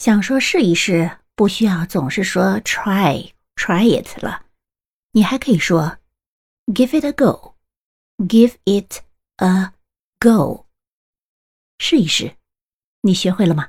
想说试一试不需要总是说 try try it 了你还可以说 give it a go give it a go 试一试你学会了吗